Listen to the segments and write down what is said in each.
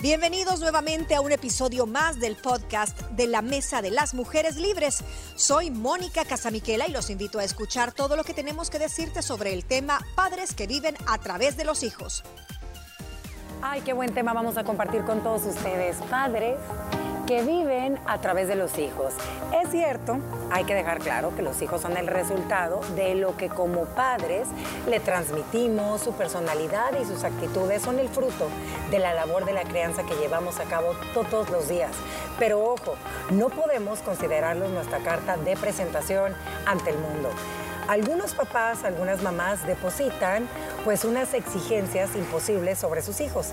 Bienvenidos nuevamente a un episodio más del podcast de la Mesa de las Mujeres Libres. Soy Mónica Casamiquela y los invito a escuchar todo lo que tenemos que decirte sobre el tema padres que viven a través de los hijos. Ay, qué buen tema vamos a compartir con todos ustedes, padres que viven a través de los hijos. Es cierto, hay que dejar claro que los hijos son el resultado de lo que como padres le transmitimos, su personalidad y sus actitudes son el fruto de la labor de la crianza que llevamos a cabo todos los días. Pero ojo, no podemos considerarlos nuestra carta de presentación ante el mundo. Algunos papás, algunas mamás depositan pues unas exigencias imposibles sobre sus hijos.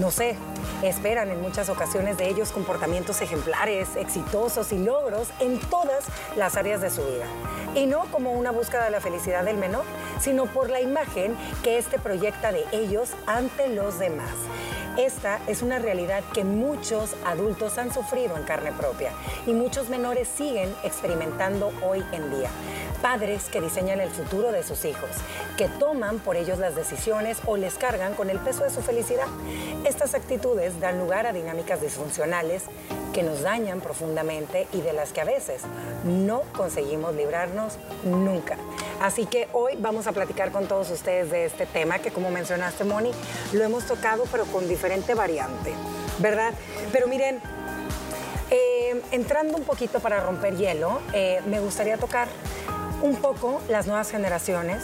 No sé, esperan en muchas ocasiones de ellos comportamientos ejemplares, exitosos y logros en todas las áreas de su vida. Y no como una búsqueda de la felicidad del menor, sino por la imagen que éste proyecta de ellos ante los demás. Esta es una realidad que muchos adultos han sufrido en carne propia y muchos menores siguen experimentando hoy en día. Padres que diseñan el futuro de sus hijos, que toman por ellos las decisiones o les cargan con el peso de su felicidad. Estas actitudes dan lugar a dinámicas disfuncionales que nos dañan profundamente y de las que a veces no conseguimos librarnos nunca. Así que hoy vamos a platicar con todos ustedes de este tema que como mencionaste Moni, lo hemos tocado pero con diferente variante, ¿verdad? Pero miren, eh, entrando un poquito para romper hielo, eh, me gustaría tocar un poco las nuevas generaciones,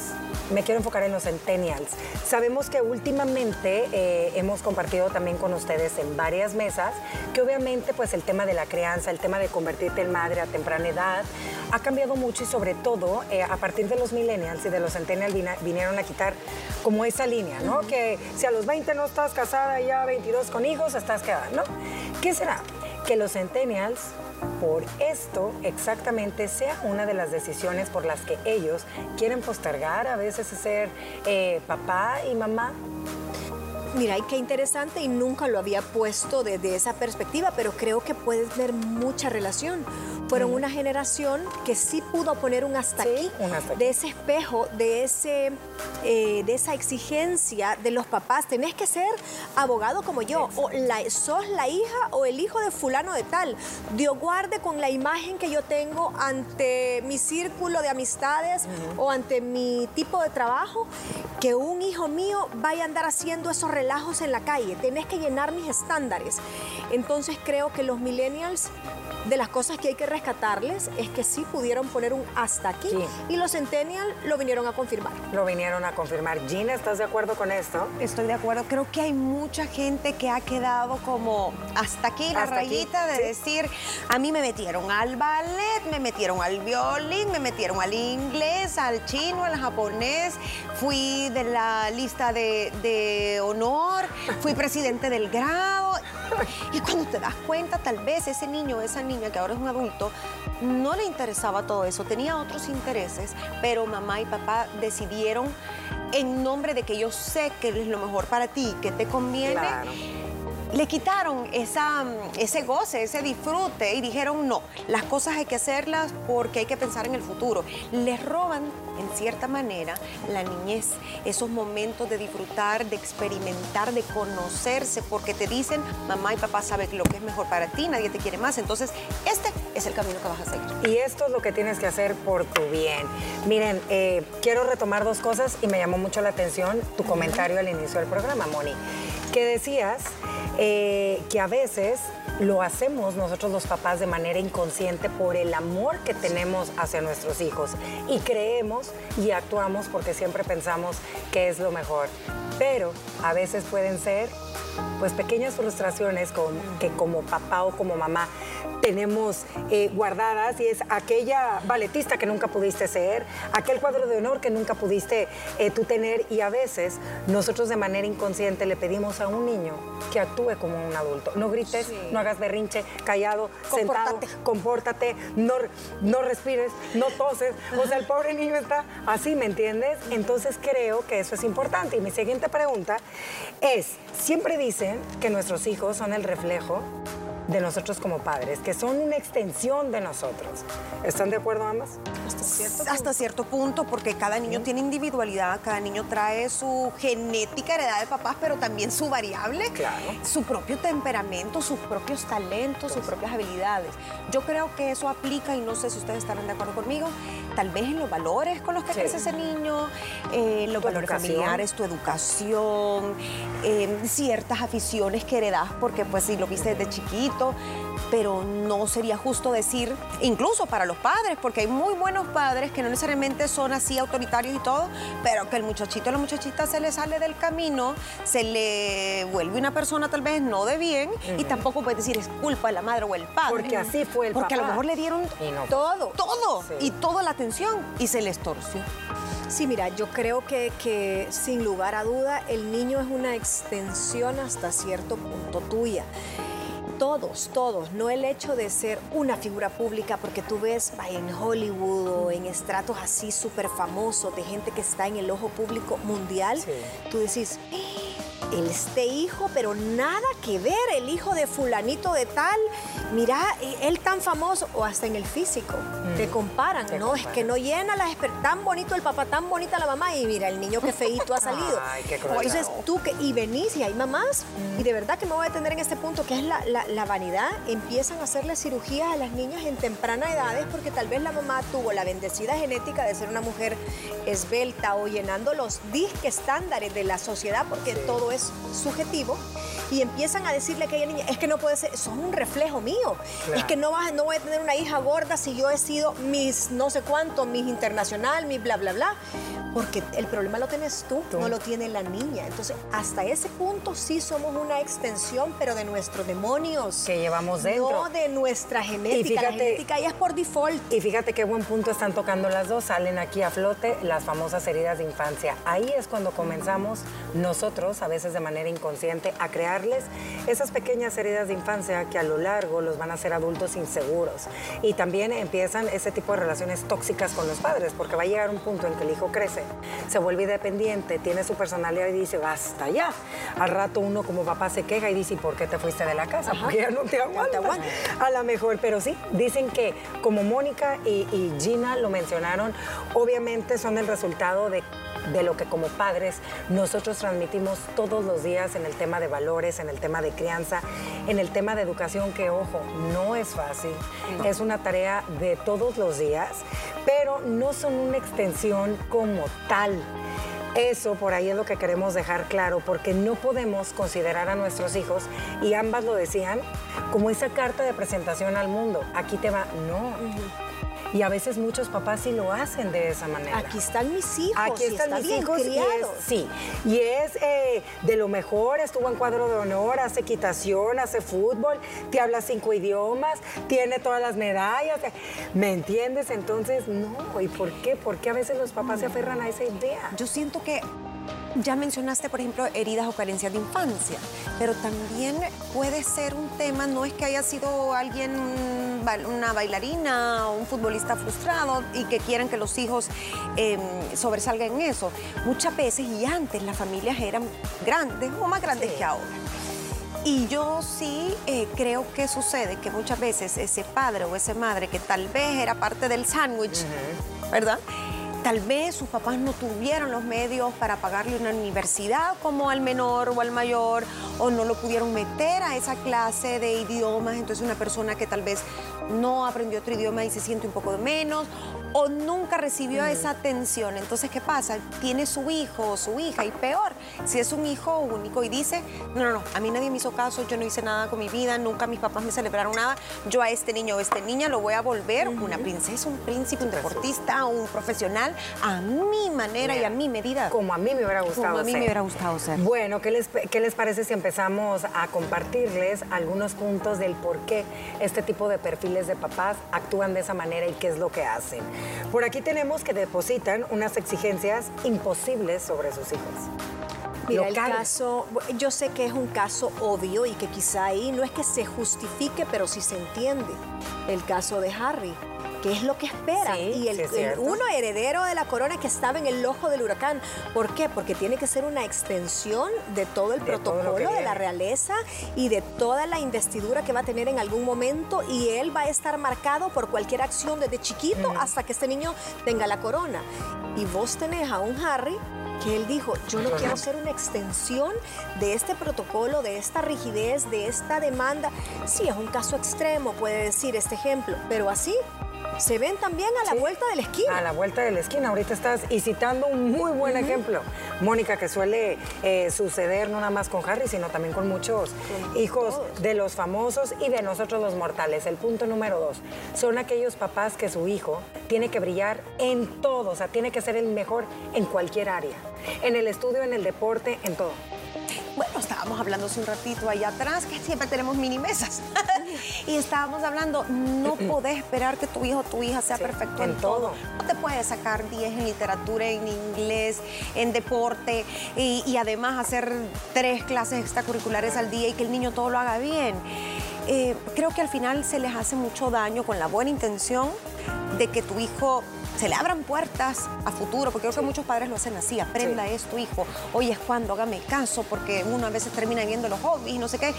me quiero enfocar en los centennials. Sabemos que últimamente eh, hemos compartido también con ustedes en varias mesas que obviamente pues el tema de la crianza, el tema de convertirte en madre a temprana edad ha cambiado mucho y sobre todo eh, a partir de los millennials y de los centennials vinieron a quitar como esa línea, ¿no? Que si a los 20 no estás casada ya 22 con hijos, estás quedada, ¿no? ¿Qué será? Que los centennials por esto exactamente sea una de las decisiones por las que ellos quieren postergar a veces ser eh, papá y mamá. Mira, y qué interesante y nunca lo había puesto desde esa perspectiva, pero creo que puedes ver mucha relación fueron una generación que sí pudo poner un hasta, aquí, de ese espejo, de, ese, eh, de esa exigencia de los papás. Tenés que ser abogado como yo, o la, sos la hija o el hijo de fulano de tal. Dios guarde con la imagen que yo tengo ante mi círculo de amistades o ante mi tipo de trabajo, que un hijo mío vaya a andar haciendo esos relajos en la calle. Tenés que llenar mis estándares. Entonces creo que los millennials de las cosas que hay que rescatarles es que sí pudieron poner un hasta aquí y los Centennial lo vinieron a confirmar. Lo vinieron a confirmar. Gina, ¿estás de acuerdo con esto? Estoy de acuerdo. Creo que hay mucha gente que ha quedado como hasta aquí la rayita de decir, a mí me metieron al ballet, me metieron al violín, me metieron al inglés, al chino, al japonés, fui de la lista de, de honor, fui presidente del grado. Y cuando te das cuenta, tal vez ese niño, esa niña que ahora es un adulto, no le interesaba todo eso, tenía otros intereses, pero mamá y papá decidieron en nombre de que yo sé que es lo mejor para ti, que te conviene le quitaron esa, ese goce, ese disfrute y dijeron no, las cosas hay que hacerlas porque hay que pensar en el futuro. Les roban, en cierta manera, la niñez, esos momentos de disfrutar, de experimentar, de conocerse, porque te dicen, mamá y papá saben lo que es mejor para ti, nadie te quiere más. Entonces, este es el camino que vas a seguir. Y esto es lo que tienes que hacer por tu bien. Miren, eh, quiero retomar dos cosas y me llamó mucho la atención tu comentario al inicio del programa, Moni, que decías eh, que a veces lo hacemos nosotros los papás de manera inconsciente por el amor que tenemos hacia nuestros hijos y creemos y actuamos porque siempre pensamos que es lo mejor. Pero a veces pueden ser pues pequeñas frustraciones que como papá o como mamá tenemos eh, guardadas y es aquella balletista que nunca pudiste ser, aquel cuadro de honor que nunca pudiste eh, tú tener y a veces nosotros de manera inconsciente le pedimos a un niño que actúe como un adulto. No grites, no hagas berrinche, callado, sentado, compórtate, no, no respires, no toses. O sea, el pobre niño está así, ¿me entiendes? Entonces creo que eso es importante. Y mi siguiente pregunta es, siempre dicen que nuestros hijos son el reflejo de nosotros como padres, que son una extensión de nosotros. ¿Están de acuerdo ambas? Hasta cierto punto, Hasta cierto punto porque cada niño tiene individualidad, cada niño trae su genética heredada de papás, pero también su variable, su propio temperamento, sus propios talentos, sus propias habilidades. Yo creo que eso aplica, y no sé si ustedes estarán de acuerdo conmigo, tal vez en los valores con los que crece ese niño, eh, los valores familiares, tu educación, eh, ciertas aficiones que heredas porque pues si lo viste desde chiquito, pero no sería justo decir, incluso para los padres, porque hay muy buenos padres que no necesariamente son así autoritarios y todo, pero que el muchachito o la muchachita se le sale del camino, se le vuelve una persona tal vez no de bien y tampoco puede decir es culpa de la madre o el padre. Porque así fue el Porque a lo mejor le dieron todo, todo y toda la atención y se les torció. Sí, mira, yo creo que, que, sin lugar a duda el niño es una extensión hasta cierto punto tuya todos, todos, no el hecho de ser una figura pública, porque tú ves en Hollywood o en estratos así súper famosos de gente que está en el ojo público mundial, tú decís, este hijo, pero nada que ver, el hijo de fulanito de tal, mira, él tan famoso, o hasta en el físico, mm. te comparan, ¿no? Es que no llena las tan bonito el papá, tan bonita la mamá, y mira, el niño que feito ha salido. Ay, qué Entonces tú que, y venís y hay mamás, mm. y de verdad que me voy a detener en este punto, que es la, vanidad, empiezan a hacerle cirugías a las niñas en temprana edades, porque tal vez la mamá tuvo la bendecida genética de ser una mujer esbelta o llenando los disque estándares de la sociedad, porque todo es subjetivo y empiezan a decirle a aquella niña, es que no puede ser, son un reflejo mío. Es que no, vas, no voy a tener una hija gorda si yo he sido mis no sé cuánto, mis internacional, mi bla, bla, bla. Porque el problema lo tienes tú, no lo tiene la niña. Entonces, hasta ese punto sí somos una extensión, pero de nuestros demonios. Que llevamos dentro. No de nuestra genética. la genética ya es por default. Y fíjate qué buen punto están tocando las dos. Salen aquí a flote las famosas heridas de infancia. Ahí es cuando comenzamos nosotros, a veces de manera inconsciente, a crearles esas pequeñas heridas de infancia que a lo largo los van a hacer adultos inseguros. Y también empiezan ese tipo de relaciones tóxicas con los padres, porque va a llegar un punto en que el hijo crece se vuelve independiente, tiene su personalidad y dice, basta ya. Al rato uno como papá se queja y dice, ¿por qué te fuiste de la casa? Porque ya no te aguanta. A lo mejor, pero sí, dicen que como Mónica y, y Gina lo mencionaron, obviamente son el resultado de de lo que como padres nosotros transmitimos todos los días en el tema de valores, en el tema de crianza, en el tema de educación, que ojo, no es fácil, es una tarea de todos los días, pero no son una extensión como tal. Eso por ahí es lo que queremos dejar claro, porque no podemos considerar a nuestros hijos, y ambas lo decían, como esa carta de presentación al mundo. Aquí te va, no. Y a veces muchos papás sí lo hacen de esa manera. Aquí están mis hijos. Aquí están mis hijos. Y es, sí. Y es eh, de lo mejor, estuvo en cuadro de honor, hace equitación, hace fútbol, te habla cinco idiomas, tiene todas las medallas. ¿Me entiendes? Entonces, no. ¿Y por qué? ¿Por qué a veces los papás se aferran a esa idea? Yo siento que ya mencionaste, por ejemplo, heridas o carencias de infancia, pero también puede ser un tema, no es que haya sido alguien, una bailarina o un futbolista frustrado y que quieran que los hijos em, sobresalgan en eso. Muchas veces y antes las familias eran grandes o más grandes que ahora. Y yo sí eh, creo que sucede que muchas veces ese padre o esa madre que tal vez era parte del sándwich, ¿verdad? Tal vez sus papás no tuvieron los medios para pagarle una universidad como al menor o al mayor, o no lo pudieron meter a esa clase de idiomas. Entonces una persona que tal vez no aprendió otro idioma y se siente un poco menos, o nunca recibió esa atención. Entonces, ¿qué pasa? Tiene su hijo o su hija y peor, si es un hijo único y dice, no, no, no, a mí nadie me hizo caso, yo no hice nada con mi vida, nunca mis papás me celebraron nada, yo a este niño o esta niña lo voy a volver una princesa, un príncipe, un deportista, un profesional, a mi manera y a mi medida. Como a mí me hubiera gustado Como a mí me hubiera gustado ser. Bueno, ¿qué les, ¿qué les parece si empezamos a compartirles algunos puntos del por qué este tipo de perfiles de papás actúan de esa manera y qué es lo que hacen? Por aquí tenemos que depositan unas exigencias imposibles sobre sus hijos. Mira, el caso, yo sé que es un caso obvio y que quizá ahí no es que se justifique, pero sí se entiende. El caso de Harry. Que es lo que espera. y el, uno heredero de la corona que estaba en el ojo del huracán. ¿Por qué? Porque tiene que ser una extensión de todo el protocolo de la realeza y de toda la investidura que va a tener en algún momento y él va a estar marcado por cualquier acción desde chiquito hasta que este niño tenga la corona. Y vos tenés a un Harry que él dijo, yo no quiero ser una extensión de este protocolo, de esta rigidez, de esta demanda. Sí, es un caso extremo, puede decir este ejemplo, pero así se ven también a la vuelta de la esquina. A la vuelta de la esquina. Ahorita estás y citando un muy buen ejemplo, Mónica, que suele eh, suceder no nada más con Harry, sino también con muchos hijos de los famosos y de nosotros los mortales. El punto número dos, son aquellos papás que su hijo tiene que brillar en todo, o sea, tiene que ser el mejor en cualquier área. En el estudio, en el deporte, en todo. Bueno, estábamos hablando hace un ratito allá atrás, que siempre tenemos mini mesas. y estábamos hablando, no podés esperar que tu hijo o tu hija sea perfecto en, todo. No te puedes sacar 10 en literatura, en inglés, en deporte y, además hacer tres clases extracurriculares al día y que el niño todo lo haga bien. Eh, creo que al final se les hace mucho daño con la buena intención de que tu hijo se le abran puertas a futuro, porque creo que muchos padres lo hacen así, aprenda esto, hijo, hoy es cuando, hágame caso, porque uno a veces termina viendo los hobbies, no sé qué.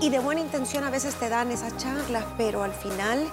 Y de buena intención a veces te dan esas charlas, pero al final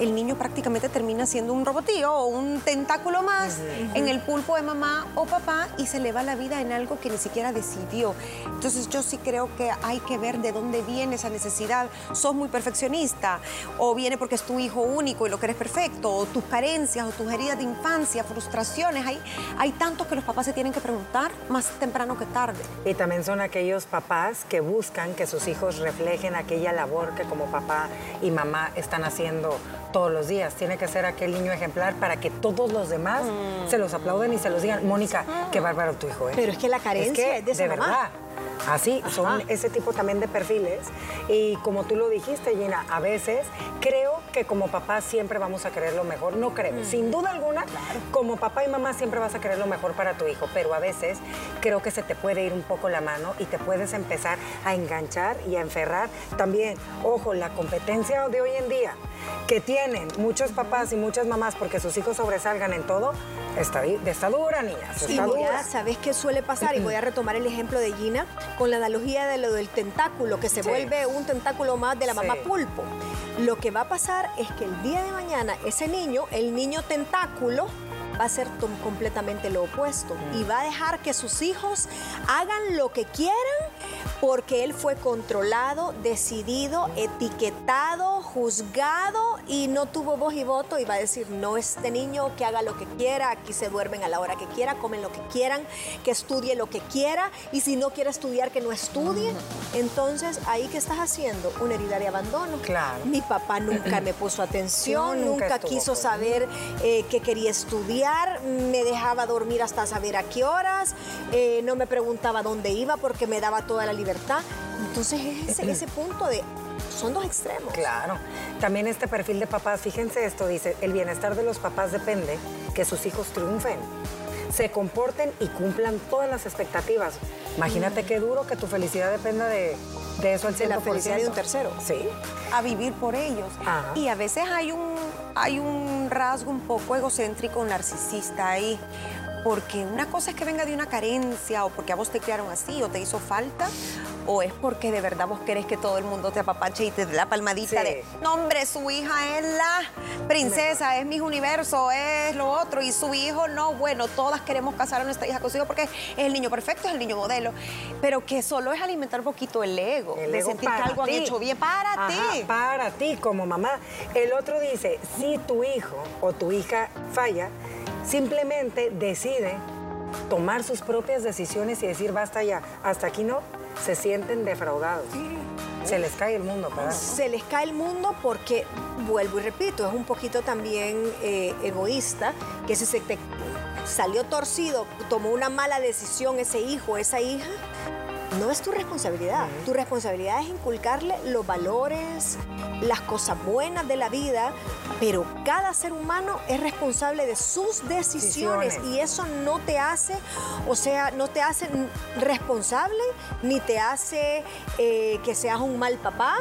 el niño prácticamente termina siendo un robotío o un tentáculo más en el pulpo de mamá o papá y se le va la vida en algo que ni siquiera decidió. Entonces yo sí creo que hay que ver de dónde viene esa necesidad. Sos muy perfeccionista o viene porque es tu hijo único y lo que eres perfecto o tus carencias o tus heridas de infancia, frustraciones. Hay, hay tantos que los papás se tienen que preguntar más temprano que tarde. Y también son aquellos papás que buscan que sus hijos reflejen aquella labor que como papá y mamá están haciendo todos los días. Tiene que ser aquel niño ejemplar para que todos los demás se los aplauden y se los digan. Mónica, qué bárbaro tu hijo, ¿eh? Pero es que la carencia es, de esa de verdad. Así, son ese tipo también de perfiles. Y como tú lo dijiste, Gina, a veces creo que como papá siempre vamos a querer lo mejor. No creo, mm. sin duda alguna, como papá y mamá siempre vas a querer lo mejor para tu hijo, pero a veces creo que se te puede ir un poco la mano y te puedes empezar a enganchar y a enferrar. También, ojo, la competencia de hoy en día que tienen muchos papás y muchas mamás porque sus hijos sobresalgan en todo, está, está dura, niñas. Está dura. ¿sabes qué suele pasar? Y voy a retomar el ejemplo de Gina con la analogía de lo del tentáculo, que se vuelve un tentáculo más de la mamá pulpo. Lo que va a pasar es que el día de mañana ese niño, el niño tentáculo, va a ser completamente lo opuesto y va a dejar que sus hijos hagan lo que quieran porque él fue controlado, decidido, etiquetado, juzgado y no tuvo voz y voto y va a decir, no, este niño que haga lo que quiera, aquí se duermen a la hora que quiera, comen lo que quieran, que estudie lo que quiera y si no quiere estudiar, que no estudie. Entonces, ahí que estás haciendo una herida de abandono. Claro. Mi papá nunca me puso atención, nunca, quiso saber eh, qué quería estudiar, me dejaba dormir hasta saber a qué horas, eh, no me preguntaba dónde iba porque me daba toda la libertad. Entonces es ese, punto de son dos extremos. Claro. También este perfil de papás, fíjense esto, dice, el bienestar de los papás depende que sus hijos triunfen, se comporten y cumplan todas las expectativas. Imagínate qué duro que tu felicidad dependa de, eso al 100%. De la felicidad de un tercero. Sí. A vivir por ellos. Y a veces hay un, hay un rasgo un poco egocéntrico, narcisista ahí porque una cosa es que venga de una carencia o porque a vos te criaron así o te hizo falta, o es porque de verdad vos querés que todo el mundo te apapache y te dé la palmadita de, no hombre, su hija es la princesa, es mi universo, es lo otro, y su hijo no, bueno, todas queremos casar a nuestra hija con su hijo porque es el niño perfecto, es el niño modelo, pero que solo es alimentar un poquito el ego, de sentir que algo han hecho bien para ti. Para ti como mamá. El otro dice, si tu hijo o tu hija falla, simplemente decide tomar sus propias decisiones y decir basta ya, hasta aquí no, se sienten defraudados. Se les cae el mundo, ¿verdad? Se les cae el mundo porque, vuelvo y repito, es un poquito también eh, egoísta que si se te salió torcido, tomó una mala decisión ese hijo, esa hija, no es tu responsabilidad. Tu responsabilidad es inculcarle los valores, las cosas buenas de la vida, pero cada ser humano es responsable de sus decisiones, y eso no te hace, o sea, no te hace responsable ni te hace eh, que seas un mal papá.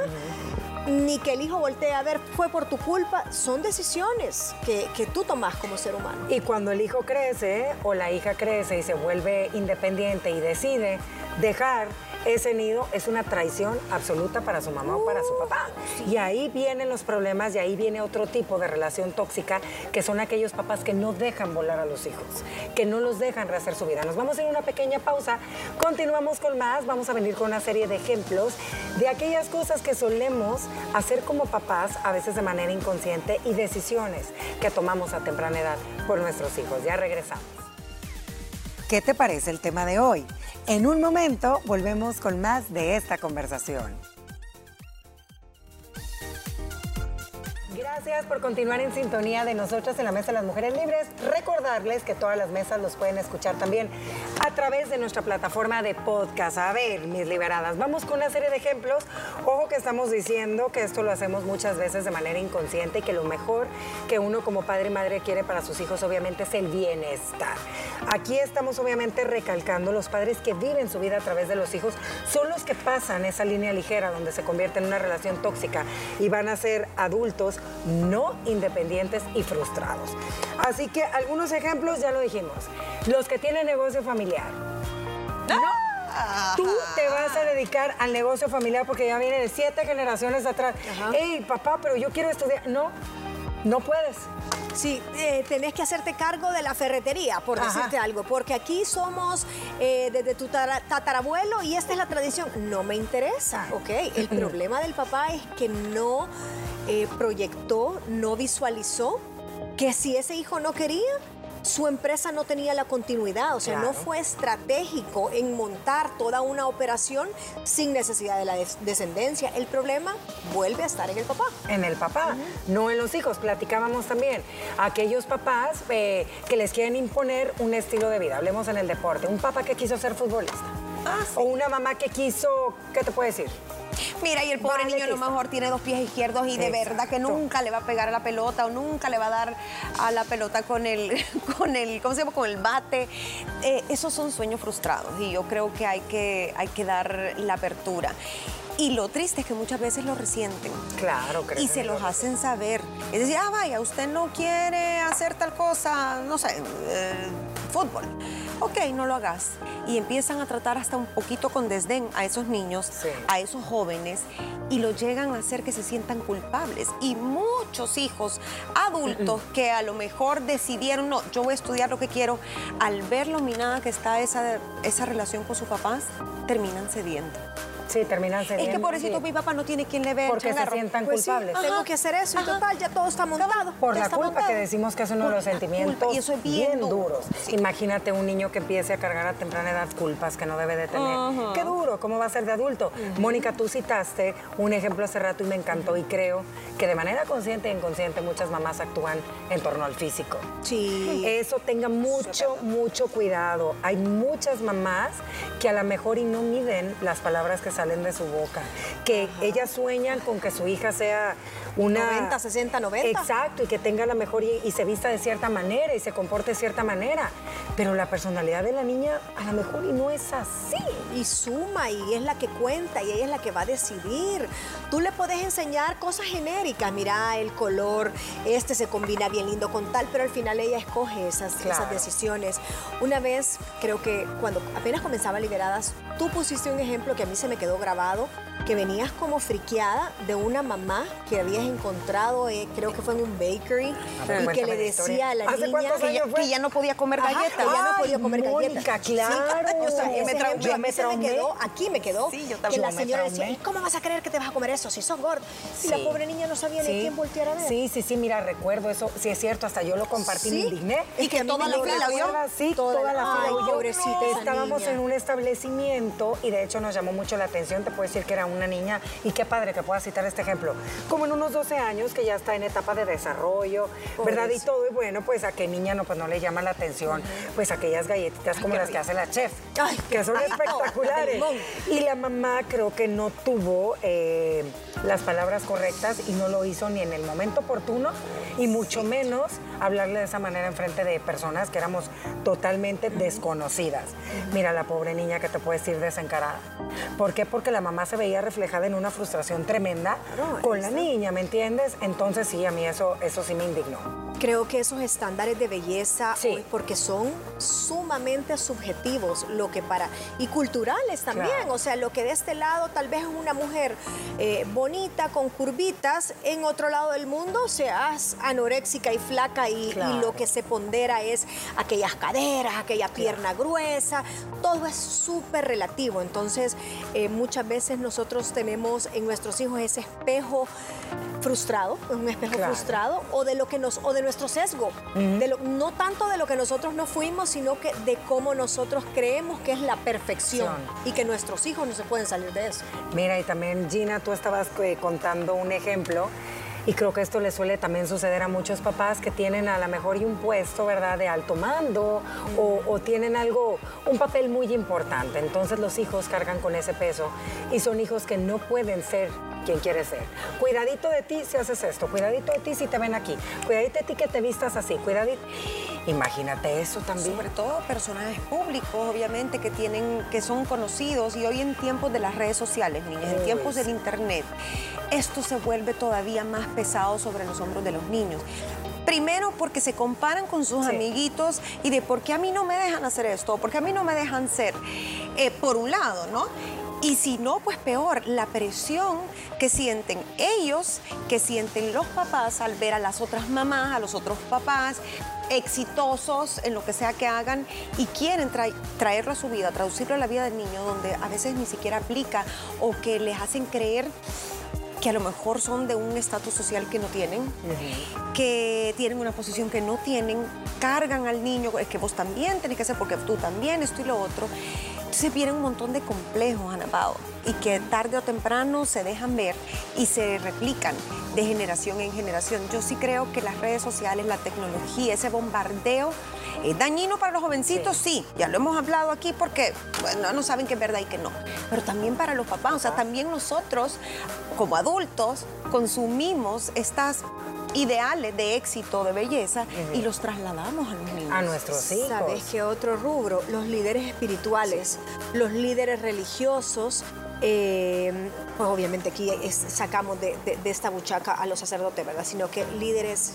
ni que el hijo voltee a ver fue por tu culpa, son decisiones que, que tú tomas como ser humano. Y cuando el hijo crece o la hija crece y se vuelve independiente y decide dejar ese nido es una traición absoluta para su mamá o para su papá. Y ahí vienen los problemas y ahí viene otro tipo de relación tóxica, que son aquellos papás que no dejan volar a los hijos, que no los dejan rehacer su vida. Nos vamos a ir a una pequeña pausa, continuamos con más, vamos a venir con una serie de ejemplos de aquellas cosas que solemos hacer como papás, a veces de manera inconsciente, y decisiones que tomamos a temprana edad por nuestros hijos. Ya regresamos. ¿Qué te parece el tema de hoy? En un momento volvemos con más de esta conversación. Gracias por continuar en sintonía de nosotras en la Mesa de las Mujeres Libres. Recordarles que todas las mesas los pueden escuchar también a través de nuestra plataforma de podcast. A ver, mis liberadas, vamos con una serie de ejemplos. Ojo que estamos diciendo que esto lo hacemos muchas veces de manera inconsciente y que lo mejor que uno como padre y madre quiere para sus hijos obviamente es el bienestar. Aquí estamos obviamente recalcando los padres que viven su vida a través de los hijos son los que pasan esa línea ligera donde se convierte en una relación tóxica y van a ser adultos no independientes y frustrados. Así que algunos ejemplos ya lo dijimos. Los que tienen negocio familiar. ¿No? Tú te vas a dedicar al negocio familiar porque ya viene de siete generaciones atrás. Ey, papá, pero yo quiero estudiar. No, no puedes. Sí, eh, tenés que hacerte cargo de la ferretería, por decirte algo, porque aquí somos eh, desde tu tatarabuelo y esta es la tradición. No me interesa, ¿ok? El problema del papá es que no eh, proyectó, no visualizó que si ese hijo no quería, su empresa no tenía la continuidad, o sea, no fue estratégico en montar toda una operación sin necesidad de la descendencia. El problema vuelve a estar en el papá. En el papá, no en los hijos. Platicábamos también aquellos papás eh, que les quieren imponer un estilo de vida. Hablemos en el deporte. Un papá que quiso ser futbolista. Ah, o una mamá que quiso, ¿qué te puedo decir? Mira, y el pobre niño a lo mejor tiene dos pies izquierdos y de verdad que nunca le va a pegar a la pelota o nunca le va a dar a la pelota con el, con el, ¿cómo se llama? Con el bate. Eh, esos son sueños frustrados y yo creo que hay que, hay que dar la apertura. Y lo triste es que muchas veces lo resienten. Claro, creo. Y se los hacen saber. Es decir, ah, vaya, usted no quiere hacer tal cosa, no sé, eh, fútbol. Ok, no lo hagas. Y empiezan a tratar hasta un poquito con desdén a esos niños, a esos jóvenes, y lo llegan a hacer que se sientan culpables. Y muchos hijos adultos que a lo mejor decidieron, no, yo voy a estudiar lo que quiero, al ver lo minada que está esa, esa relación con sus papás, terminan cediendo. Sí, terminan. Es que pobrecito mi papá no tiene quien le vea Porque se sientan pues culpables. tengo que hacer eso y total, ya todo está montado. Por la culpa que decimos que es uno de los sentimientos y eso es bien, duros. Imagínate un niño que empiece a cargar a temprana edad culpas que no debe de tener. Qué duro, ¿cómo va a ser de adulto? Mónica, tú citaste un ejemplo hace rato y me encantó y creo que de manera consciente e inconsciente muchas mamás actúan en torno al físico. Sí. Eso tenga mucho, mucho cuidado. Hay muchas mamás que a lo mejor y no miden las palabras que salen de su boca, que ellas sueñan con que su hija sea una... 90, 60, 90. Exacto, y que tenga la mejor y, se vista de cierta manera y se comporte de cierta manera, pero la personalidad de la niña a lo mejor y no es así. Y suma y es la que cuenta y ella es la que va a decidir. Tú le puedes enseñar cosas genéricas, mira el color, este se combina bien lindo con tal, pero al final ella escoge esas, esas decisiones. Una vez, creo que cuando apenas comenzaba Liberadas, tú pusiste un ejemplo que a mí se me quedó grabado, que venías como friqueada de una mamá que habías encontrado, eh, creo que fue en un bakery, ah, y que le decía a la niña que ya, no podía comer galletas. ya no podía comer galletas. claro. me, me quedó, aquí me quedó, que la señora decía, ¿y cómo vas a creer que te vas a comer eso si sos gordo? Y la pobre niña no sabía ni quién voltear a ver. Sí, sí, sí, mira, recuerdo eso, sí es cierto, hasta yo lo compartí, me indigné. Y que toda la fila vio. Sí, toda la fila. Estábamos en un establecimiento y de hecho nos llamó mucho la atención, te puedo decir que era una niña, y qué padre que pueda citar este ejemplo, como en unos 12 años que ya está en etapa de desarrollo, ¿verdad? Y todo, y bueno, pues a qué niña no, pues no le llama la atención, pues aquellas galletitas como las que hace la chef, que son espectaculares. y la mamá creo que no tuvo eh, las palabras correctas y no lo hizo ni en el momento oportuno, y mucho menos hablarle de esa manera en frente de personas que éramos totalmente desconocidas. Mira, la pobre niña que te puede decir salir desencarada. ¿Por Porque la mamá se veía reflejada en una frustración tremenda con la niña, ¿me entiendes? Entonces sí, a mí eso, eso sí me indignó. Creo que esos estándares de belleza, porque son sumamente subjetivos, lo que para y culturales también. O sea, lo que de este lado tal vez es una mujer eh, bonita con curvitas, en otro lado del mundo seas anoréxica y flaca y, lo que se pondera es aquellas caderas, aquella pierna gruesa. Todo es súper relativo. Entonces, eh, muchas veces nosotros tenemos en nuestros hijos ese espejo frustrado, un espejo frustrado, o de lo que nos, o de nuestro sesgo, de lo, no tanto de lo que nosotros no fuimos, sino que de cómo nosotros creemos que es la perfección y que nuestros hijos no se pueden salir de eso. Mira, y también Gina, tú estabas eh, contando un ejemplo y creo que esto le suele también suceder a muchos papás que tienen a lo mejor un puesto, ¿verdad?, de alto mando o, tienen algo, un papel muy importante. Entonces los hijos cargan con ese peso y son hijos que no pueden ser quien quiere ser. Cuidadito de ti si haces esto, cuidadito de ti si te ven aquí, cuidadito de ti que te vistas así, cuidadito. Imagínate eso también. Sobre todo personajes públicos, obviamente, que tienen, que son conocidos y hoy en tiempos de las redes sociales, niñas, en tiempos del internet, esto se vuelve todavía más pesado sobre los hombros de los niños. Primero porque se comparan con sus amiguitos y de por qué a mí no me dejan hacer esto, por qué a mí no me dejan ser, eh, por un lado, ¿no? Y si no, pues peor, la presión que sienten ellos, que sienten los papás al ver a las otras mamás, a los otros papás exitosos en lo que sea que hagan y quieren traerlo a su vida, traducirlo a la vida del niño, donde a veces ni siquiera aplica o que les hacen creer que a lo mejor son de un estatus social que no tienen, que tienen una posición que no tienen, cargan al niño, es que vos también tenés que hacer porque tú también, esto y lo otro. Entonces vienen un montón de complejos, Ana y que tarde o temprano se dejan ver y se replican de generación en generación. Yo sí creo que las redes sociales, la tecnología, ese bombardeo ¿Es dañino para los jovencitos? Sí. ya lo hemos hablado aquí porque bueno, no saben que es verdad y que no. Pero también para los papás, o sea, también nosotros como adultos consumimos estas ideales de éxito, de belleza, y los trasladamos a los niños. A nuestros hijos. ¿Sabes qué otro rubro? Los líderes espirituales, los líderes religiosos eh, pues obviamente aquí sacamos de, esta buchaca a los sacerdotes, ¿verdad? Sino que líderes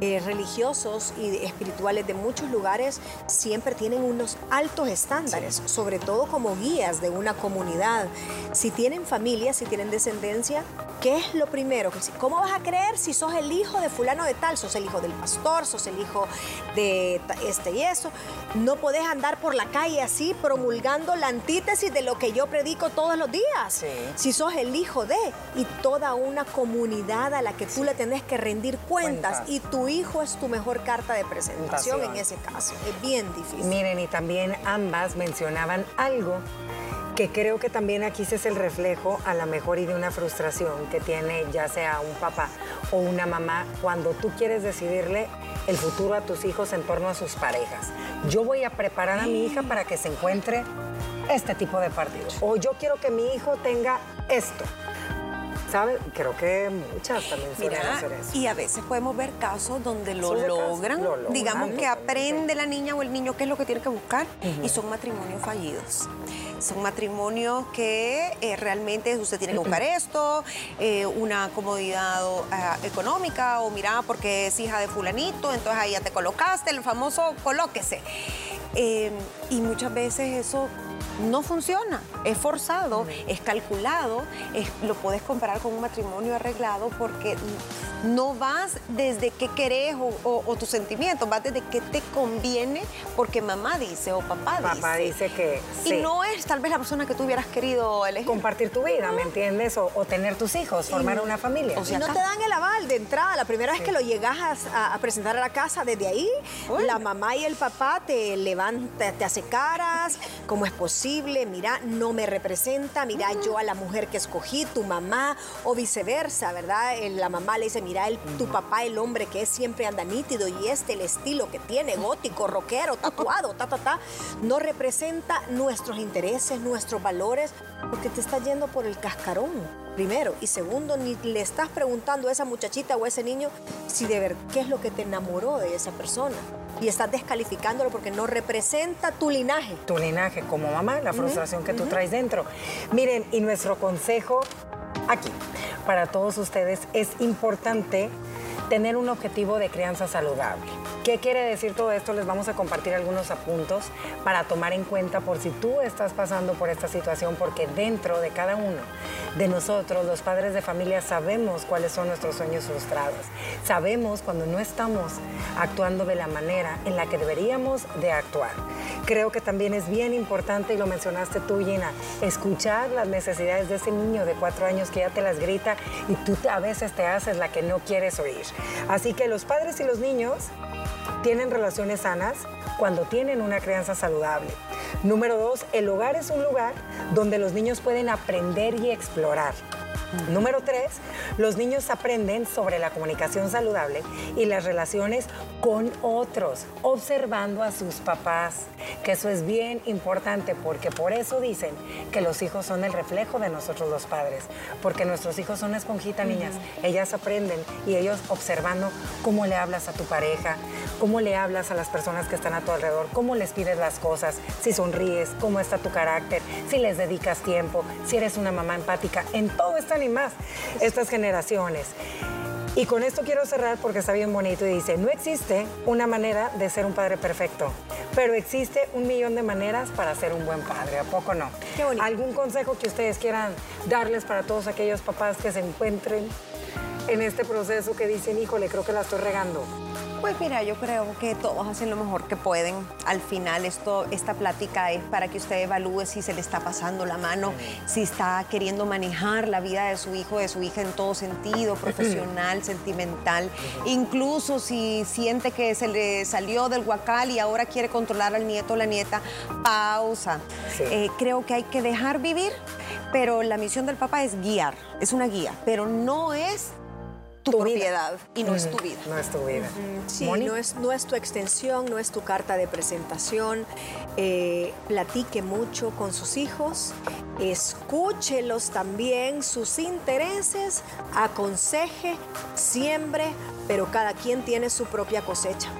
eh, religiosos y espirituales de muchos lugares siempre tienen unos altos estándares, sobre todo como guías de una comunidad. Si tienen familia, si tienen descendencia, ¿qué es lo primero? ¿Cómo vas a creer si sos el hijo de fulano de tal? Sos el hijo del pastor, sos el hijo de este y eso. No podés andar por la calle así promulgando la antítesis de lo que yo predico todos los días si sos el hijo de y toda una comunidad a la que tú le tenés que rendir cuentas, y tu hijo es tu mejor carta de presentación en ese caso. Es bien difícil. Miren, y también ambas mencionaban algo que creo que también aquí es el reflejo a la mejor y de una frustración que tiene ya sea un papá o una mamá cuando tú quieres decidirle el futuro a tus hijos en torno a sus parejas. Yo voy a preparar a mi hija para que se encuentre este tipo de partidos. O yo quiero que mi hijo tenga esto. ¿Sabes? Creo que muchas también suelen hacer eso. Y a veces podemos ver casos donde lo logran, digamos que aprende la niña o el niño qué es lo que tiene que buscar y son matrimonios fallidos. Son matrimonios que eh, realmente usted tiene que buscar esto, eh, una comodidad ah, económica o mira porque es hija de fulanito, entonces ahí ya te colocaste, el famoso colóquese. Eh, y muchas veces eso no funciona, es forzado, es calculado, lo puedes comparar con un matrimonio arreglado porque no vas desde qué querés o, tus sentimientos, vas desde qué te conviene porque mamá dice o papá, dice. Papá dice que Y no es tal vez la persona que tú hubieras querido elegir. Compartir tu vida, ¿me entiendes? O, tener tus hijos, formar una familia. O sea, no te dan el aval de entrada. La primera vez que lo llegas a, presentar a la casa, desde ahí, la mamá y el papá te levantan, te hace caras, cómo es posible, mira, no me representa, mira, yo a la mujer que escogí, tu mamá, o viceversa, ¿verdad? La mamá le dice, mira, el, tu papá, el hombre que es siempre anda nítido y este el estilo que tiene, gótico, rockero, tatuado, ta, ta, ta, no representa nuestros intereses, nuestros valores, porque te está yendo por el cascarón, primero. Y segundo, ni le estás preguntando a esa muchachita o a ese niño si de ver qué es lo que te enamoró de esa persona. y estás descalificándolo porque no representa tu linaje. Tu linaje como mamá, la frustración que tú traes dentro. Miren, y nuestro consejo aquí para todos ustedes es importante tener un objetivo de crianza saludable. ¿Qué quiere decir todo esto? Les vamos a compartir algunos apuntos para tomar en cuenta por si tú estás pasando por esta situación, porque dentro de cada uno de nosotros, los padres de familia, sabemos cuáles son nuestros sueños frustrados. Sabemos cuando no estamos actuando de la manera en la que deberíamos de actuar. Creo que también es bien importante, y lo mencionaste tú, Gina, escuchar las necesidades de ese niño de cuatro años que ya te las grita y tú a veces te haces la que no quieres oír. Así que los padres y los niños tienen relaciones sanas cuando tienen una crianza saludable. Número dos, el hogar es un lugar donde los niños pueden aprender y explorar. Número tres, los niños aprenden sobre la comunicación saludable y las relaciones con otros, observando a sus papás, que eso es bien importante porque por eso dicen que los hijos son el reflejo de nosotros los padres, porque nuestros hijos son esponjita, niñas, ellas aprenden y ellos observando cómo le hablas a tu pareja, cómo le hablas a las personas que están a tu alrededor, cómo les pides las cosas, si sonríes, cómo está tu carácter, si les dedicas tiempo, si eres una mamá empática, en todo y más estas generaciones. Y con esto quiero cerrar porque está bien bonito y dice, no existe una manera de ser un padre perfecto, pero existe un millón de maneras para ser un buen padre, ¿a poco no? ¿Algún consejo que ustedes quieran darles para todos aquellos papás que se encuentren en este proceso que dicen, híjole, creo que la estoy regando? Pues mira, yo creo que todos hacen lo mejor que pueden. Al final esto, esta plática es para que usted evalúe si se le está pasando la mano, si está queriendo manejar la vida de su hijo, de su hija en todo sentido, profesional, sentimental. Incluso si siente que se le salió del guacal y ahora quiere controlar al nieto o la nieta, pausa. Eh, creo que hay que dejar vivir, pero la misión del papá es guiar, es una guía, pero no es tu, propiedad y no es tu vida. No es tu vida. Sí, no es, no es tu extensión, no es tu carta de presentación. Eh, platique mucho con sus hijos, escúchelos también, sus intereses, aconseje, siembre, pero cada quien tiene su propia cosecha.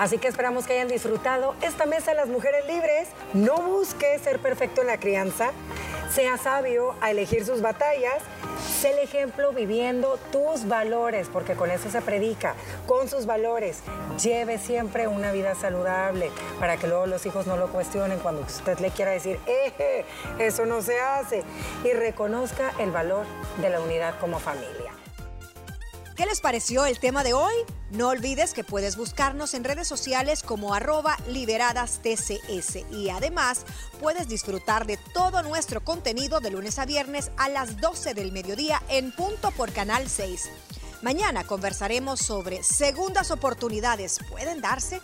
Así que esperamos que hayan disfrutado esta mesa de las mujeres libres. No busque ser perfecto en la crianza, sea sabio a elegir sus batallas Sé el ejemplo viviendo tus valores, porque con eso se predica, con sus valores. Lleve siempre una vida saludable para que luego los hijos no lo cuestionen cuando usted le quiera decir, eh, eso no se hace. Y reconozca el valor de la unidad como familia. ¿Qué les pareció el tema de hoy? No olvides que puedes buscarnos en redes sociales como arroba liberadas TCS y además puedes disfrutar de todo nuestro contenido de lunes a viernes a las 12 del mediodía en punto por Canal 6. Mañana conversaremos sobre segundas oportunidades. ¿Pueden darse?